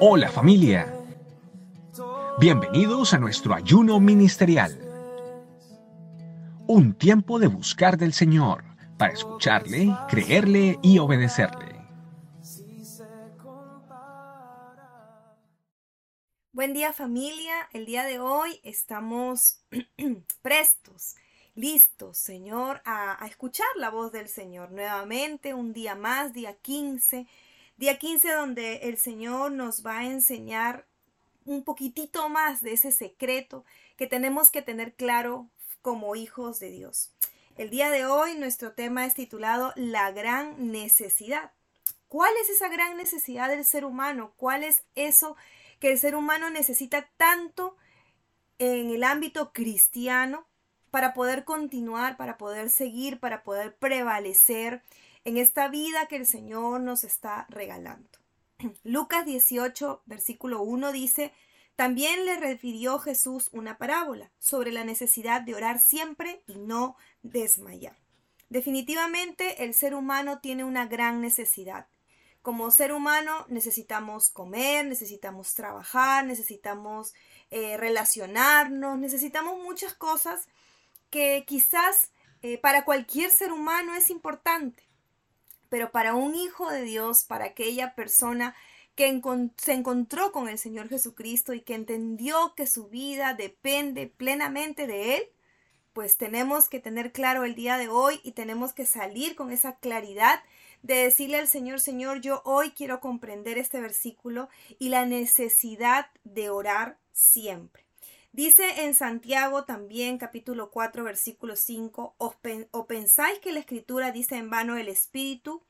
Hola familia. Bienvenidos a nuestro ayuno ministerial. Un tiempo de buscar del Señor para escucharle, creerle y obedecerle. Buen día familia, el día de hoy estamos prestos listos, Señor, a, escuchar la voz del Señor. Nuevamente, un día más, día 15, día 15 donde el Señor nos va a enseñar un poquitito más de ese secreto que tenemos que tener claro como hijos de Dios. El día de hoy nuestro tema es titulado La gran necesidad. ¿Cuál es esa gran necesidad del ser humano? ¿Cuál es eso que el ser humano necesita tanto en el ámbito cristiano para poder continuar, para poder seguir, para poder prevalecer en esta vida que el Señor nos está regalando. Lucas 18, versículo 1 dice, también le refirió Jesús una parábola sobre la necesidad de orar siempre y no desmayar. Definitivamente el ser humano tiene una gran necesidad. Como ser humano necesitamos comer, necesitamos trabajar, necesitamos eh, relacionarnos, necesitamos muchas cosas que quizás eh, para cualquier ser humano es importante, pero para un hijo de Dios, para aquella persona que se encontró con el Señor Jesucristo y que entendió que su vida depende plenamente de Él, pues tenemos que tener claro el día de hoy y tenemos que salir con esa claridad de decirle al Señor, Señor, yo hoy quiero comprender este versículo y la necesidad de orar siempre. Dice en Santiago también capítulo 4 versículo 5, ¿o pensáis que la escritura dice en vano el Espíritu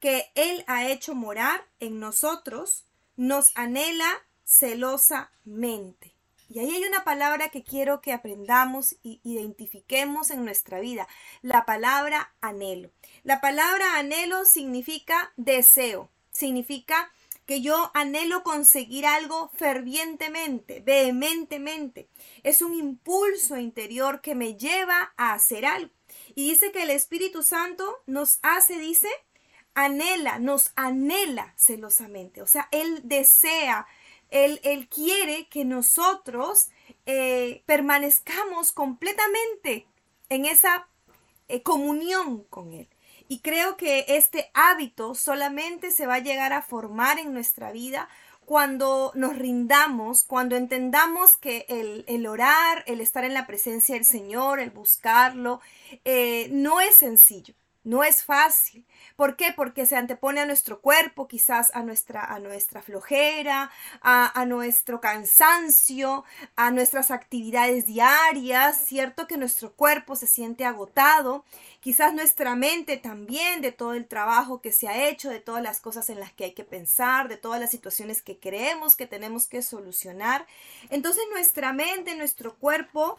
que Él ha hecho morar en nosotros, nos anhela celosamente? Y ahí hay una palabra que quiero que aprendamos y identifiquemos en nuestra vida, la palabra anhelo. La palabra anhelo significa deseo, significa que yo anhelo conseguir algo fervientemente, vehementemente. Es un impulso interior que me lleva a hacer algo. Y dice que el Espíritu Santo nos hace, dice, anhela, nos anhela celosamente. O sea, Él desea, Él, él quiere que nosotros eh, permanezcamos completamente en esa eh, comunión con Él. Y creo que este hábito solamente se va a llegar a formar en nuestra vida cuando nos rindamos, cuando entendamos que el, orar, el estar en la presencia del Señor, el buscarlo, eh, no es sencillo. No es fácil. ¿Por qué? Porque se antepone a nuestro cuerpo, quizás a nuestra, a nuestra flojera, a, a, nuestro cansancio, a nuestras actividades diarias, ¿cierto? Que nuestro cuerpo se siente agotado, quizás nuestra mente también de todo el trabajo que se ha hecho, de todas las cosas en las que hay que pensar, de todas las situaciones que creemos que tenemos que solucionar. Entonces nuestra mente, nuestro cuerpo,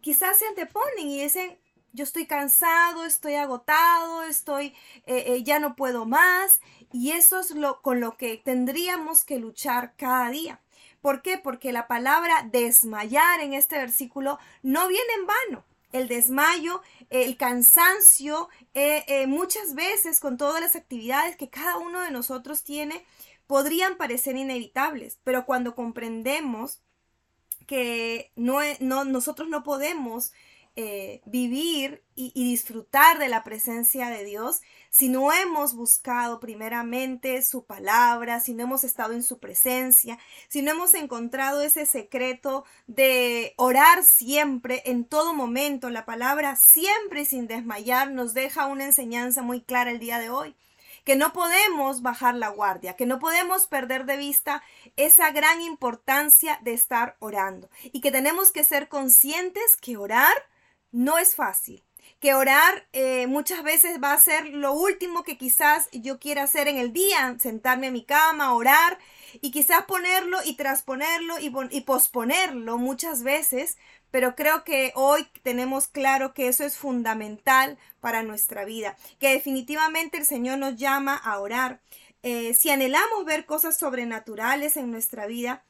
quizás se anteponen y dicen, yo estoy cansado, estoy agotado, estoy, eh, eh, ya no puedo más. Y eso es lo con lo que tendríamos que luchar cada día. ¿Por qué? Porque la palabra desmayar en este versículo no viene en vano. El desmayo, el cansancio, eh, muchas veces con todas las actividades que cada uno de nosotros tiene, podrían parecer inevitables, pero cuando comprendemos que no, no, nosotros no podemos eh, vivir y, disfrutar de la presencia de Dios si no hemos buscado primeramente su palabra, si no hemos estado en su presencia, si no hemos encontrado ese secreto de orar siempre, en todo momento. La palabra siempre sin desmayar nos deja una enseñanza muy clara el día de hoy que no podemos bajar la guardia, que no podemos perder de vista esa gran importancia de estar orando y que tenemos que ser conscientes que orar no es fácil, que orar eh, muchas veces va a ser lo último que quizás yo quiera hacer en el día, sentarme a mi cama, orar y quizás ponerlo y transponerlo y, y posponerlo muchas veces, pero creo que hoy tenemos claro que eso es fundamental para nuestra vida, que definitivamente el Señor nos llama a orar. Eh, si anhelamos ver cosas sobrenaturales en nuestra vida,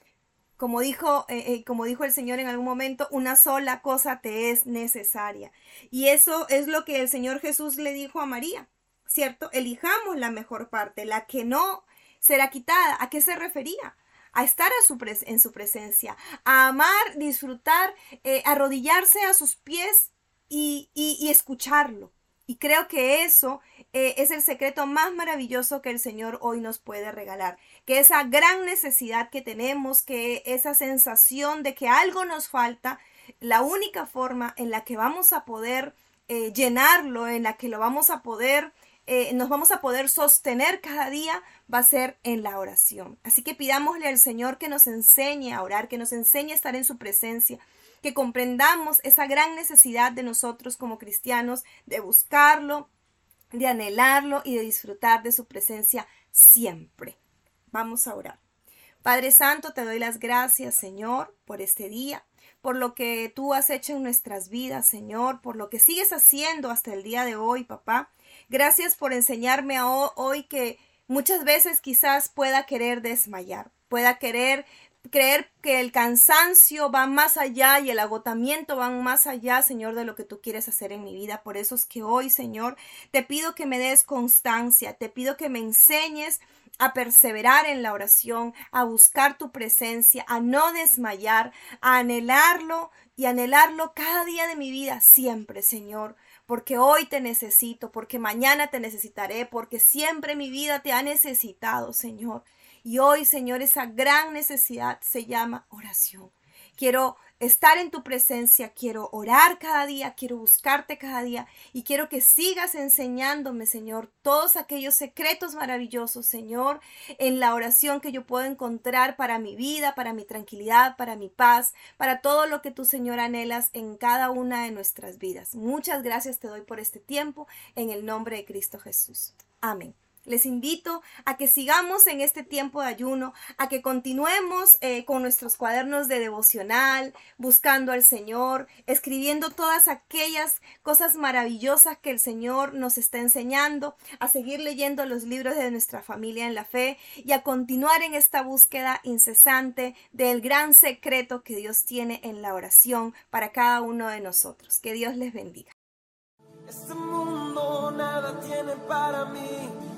como dijo, eh, eh, como dijo el Señor en algún momento, una sola cosa te es necesaria. Y eso es lo que el Señor Jesús le dijo a María. ¿cierto? Elijamos la mejor parte, la que no será quitada. ¿A qué se refería? a estar a su en su presencia, a amar, disfrutar, eh, arrodillarse a sus pies y, y, escucharlo. Y creo que eso eh, es el secreto más maravilloso que el Señor hoy nos puede regalar. Que esa gran necesidad que tenemos, que esa sensación de que algo nos falta, la única forma en la que vamos a poder eh, llenarlo, en la que lo vamos a poder eh, nos vamos a poder sostener cada día va a ser en la oración. Así que pidámosle al Señor que nos enseñe a orar, que nos enseñe a estar en su presencia, que comprendamos esa gran necesidad de nosotros como cristianos de buscarlo, de anhelarlo y de disfrutar de su presencia siempre. Vamos a orar. Padre Santo, te doy las gracias, Señor, por este día, por lo que tú has hecho en nuestras vidas, Señor, por lo que sigues haciendo hasta el día de hoy, papá. Gracias por enseñarme hoy que muchas veces quizás pueda querer desmayar, pueda querer creer que el cansancio va más allá y el agotamiento van más allá, Señor, de lo que tú quieres hacer en mi vida. Por eso es que hoy, Señor, te pido que me des constancia, te pido que me enseñes a perseverar en la oración, a buscar tu presencia, a no desmayar, a anhelarlo y anhelarlo cada día de mi vida, siempre, Señor porque hoy te necesito, porque mañana te necesitaré, porque siempre mi vida te ha necesitado, Señor. Y hoy, Señor, esa gran necesidad se llama oración. Quiero estar en tu presencia, quiero orar cada día, quiero buscarte cada día y quiero que sigas enseñándome, Señor, todos aquellos secretos maravillosos, Señor, en la oración que yo puedo encontrar para mi vida, para mi tranquilidad, para mi paz, para todo lo que tú, Señor, anhelas en cada una de nuestras vidas. Muchas gracias te doy por este tiempo en el nombre de Cristo Jesús. Amén. Les invito a que sigamos en este tiempo de ayuno, a que continuemos eh, con nuestros cuadernos de devocional, buscando al Señor, escribiendo todas aquellas cosas maravillosas que el Señor nos está enseñando, a seguir leyendo los libros de nuestra familia en la fe y a continuar en esta búsqueda incesante del gran secreto que Dios tiene en la oración para cada uno de nosotros. Que Dios les bendiga. Este mundo nada tiene para mí,